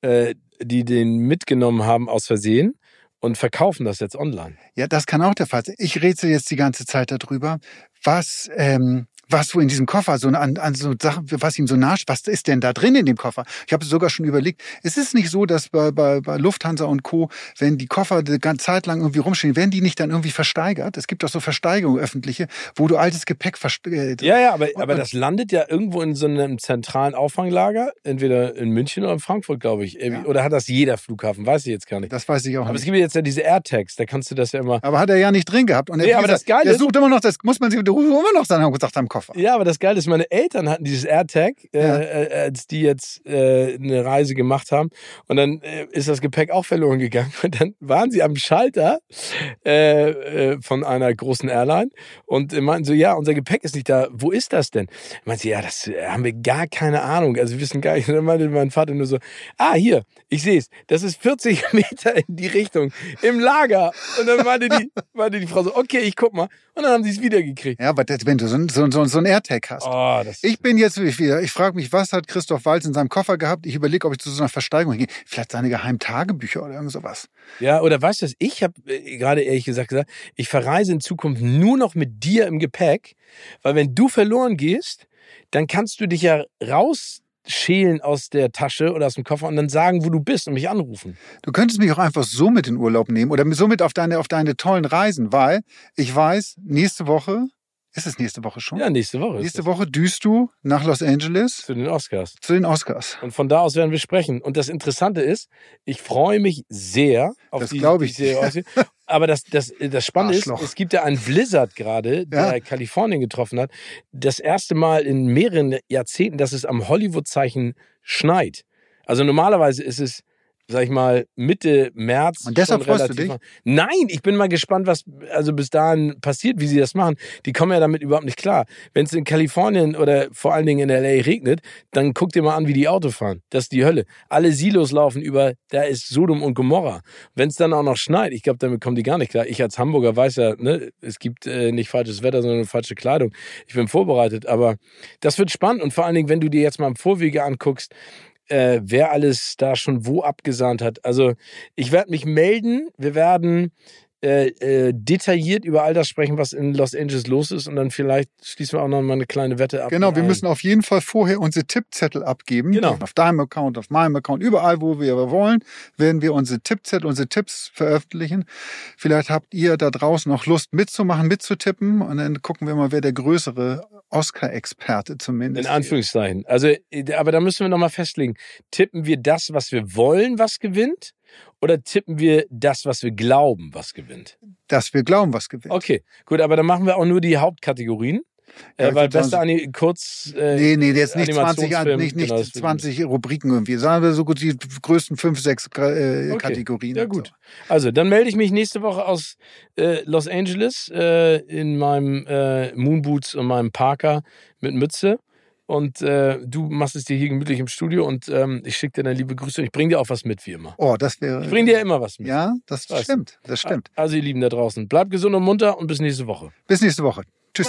äh, die den mitgenommen haben aus Versehen und verkaufen das jetzt online. Ja, das kann auch der Fall sein. Ich rätsel jetzt die ganze Zeit darüber, was ähm, was so in diesem Koffer, so an, an so Sachen, was ihm so nascht, was ist denn da drin in dem Koffer? Ich habe sogar schon überlegt, es ist nicht so, dass bei, bei, bei Lufthansa und Co., wenn die Koffer die ganze Zeit lang irgendwie rumstehen, werden die nicht dann irgendwie versteigert? Es gibt doch so Versteigerungen öffentliche, wo du altes Gepäck versteigert. Äh, ja, ja, aber, aber das landet ja irgendwo in so einem zentralen Auffanglager, entweder in München oder in Frankfurt, glaube ich. Ja. Oder hat das jeder Flughafen? Weiß ich jetzt gar nicht. Das weiß ich auch aber nicht. Aber es gibt jetzt ja diese AirTags, da kannst du das ja immer. Aber hat er ja nicht drin gehabt. Und er, nee, aber gesagt, das Geile der sucht immer noch, das muss man sich, der ruft immer noch dann gesagt am Koffer. Koffer. Ja, aber das Geile ist, meine Eltern hatten dieses AirTag, äh, ja. äh, als die jetzt äh, eine Reise gemacht haben. Und dann äh, ist das Gepäck auch verloren gegangen. Und dann waren sie am Schalter äh, äh, von einer großen Airline und meinten so, ja, unser Gepäck ist nicht da. Wo ist das denn? Ich meinte, ja, das haben wir gar keine Ahnung. Also wir wissen gar nicht. Und dann meinte mein Vater nur so, ah, hier, ich sehe es. Das ist 40 Meter in die Richtung im Lager. Und dann meinte die, meinte die Frau so, okay, ich guck mal. Und dann haben sie es wieder gekriegt. Ja, aber wenn du so, so, so, so ein AirTag hast. Oh, ich bin jetzt wieder, ich frage mich, was hat Christoph Walz in seinem Koffer gehabt? Ich überlege, ob ich zu so einer Versteigerung gehe. Vielleicht seine geheimen Tagebücher oder irgend sowas. Ja, oder weißt du, ich habe äh, gerade ehrlich gesagt gesagt, ich verreise in Zukunft nur noch mit dir im Gepäck, weil wenn du verloren gehst, dann kannst du dich ja raus schälen aus der Tasche oder aus dem Koffer und dann sagen, wo du bist und mich anrufen. Du könntest mich auch einfach so mit in Urlaub nehmen oder somit auf deine, auf deine tollen Reisen, weil ich weiß, nächste Woche ist es nächste Woche schon? Ja, nächste Woche. Nächste Woche düst du nach Los Angeles. Zu den Oscars. Zu den Oscars. Und von da aus werden wir sprechen. Und das Interessante ist, ich freue mich sehr auf das die, glaube ich. Serie. Aber das, das, das Spannende Arschloch. ist, es gibt ja einen Blizzard gerade, der ja. Kalifornien getroffen hat. Das erste Mal in mehreren Jahrzehnten, dass es am Hollywood-Zeichen schneit. Also normalerweise ist es sag ich mal, Mitte März. Und deshalb freust du dich? Nein, ich bin mal gespannt, was also bis dahin passiert, wie sie das machen. Die kommen ja damit überhaupt nicht klar. Wenn es in Kalifornien oder vor allen Dingen in LA regnet, dann guck dir mal an, wie die Auto fahren. Das ist die Hölle. Alle Silos laufen über, da ist Sodom und Gomorra. Wenn es dann auch noch schneit, ich glaube, damit kommen die gar nicht klar. Ich als Hamburger weiß ja, ne, es gibt äh, nicht falsches Wetter, sondern falsche Kleidung. Ich bin vorbereitet, aber das wird spannend und vor allen Dingen, wenn du dir jetzt mal im Vorwege anguckst, äh, wer alles da schon wo abgesahnt hat. Also ich werde mich melden. Wir werden äh, äh, detailliert über all das sprechen, was in Los Angeles los ist und dann vielleicht schließen wir auch noch mal eine kleine Wette ab. Genau, wir müssen auf jeden Fall vorher unsere Tippzettel abgeben. Genau. Auf deinem Account, auf meinem Account, überall, wo wir wollen, werden wir unsere Tippzettel, unsere Tipps veröffentlichen. Vielleicht habt ihr da draußen noch Lust mitzumachen, mitzutippen und dann gucken wir mal, wer der größere Oscar-Experte zumindest. In Anführungszeichen. Also, äh, aber da müssen wir nochmal festlegen. Tippen wir das, was wir wollen, was gewinnt? Oder tippen wir das, was wir glauben, was gewinnt? Dass wir glauben, was gewinnt. Okay, gut, aber dann machen wir auch nur die Hauptkategorien. Ja, äh, weil beste Ani kurz. Äh, nee, nee, jetzt nicht 20, nicht, nicht genau, 20 Rubriken irgendwie. Sagen wir so gut die größten fünf, sechs äh, okay. Kategorien. Ja, gut. So. Also, dann melde ich mich nächste Woche aus äh, Los Angeles äh, in meinem äh, Moonboots und meinem Parker mit Mütze und äh, du machst es dir hier gemütlich im Studio und ähm, ich schicke dir deine liebe Grüße und ich bringe dir auch was mit, wie immer. Oh, das wäre. Ich bringe dir ja immer was mit. Ja, das weißt stimmt. Das stimmt. Also, ihr Lieben da draußen, bleibt gesund und munter und bis nächste Woche. Bis nächste Woche. Tschüss.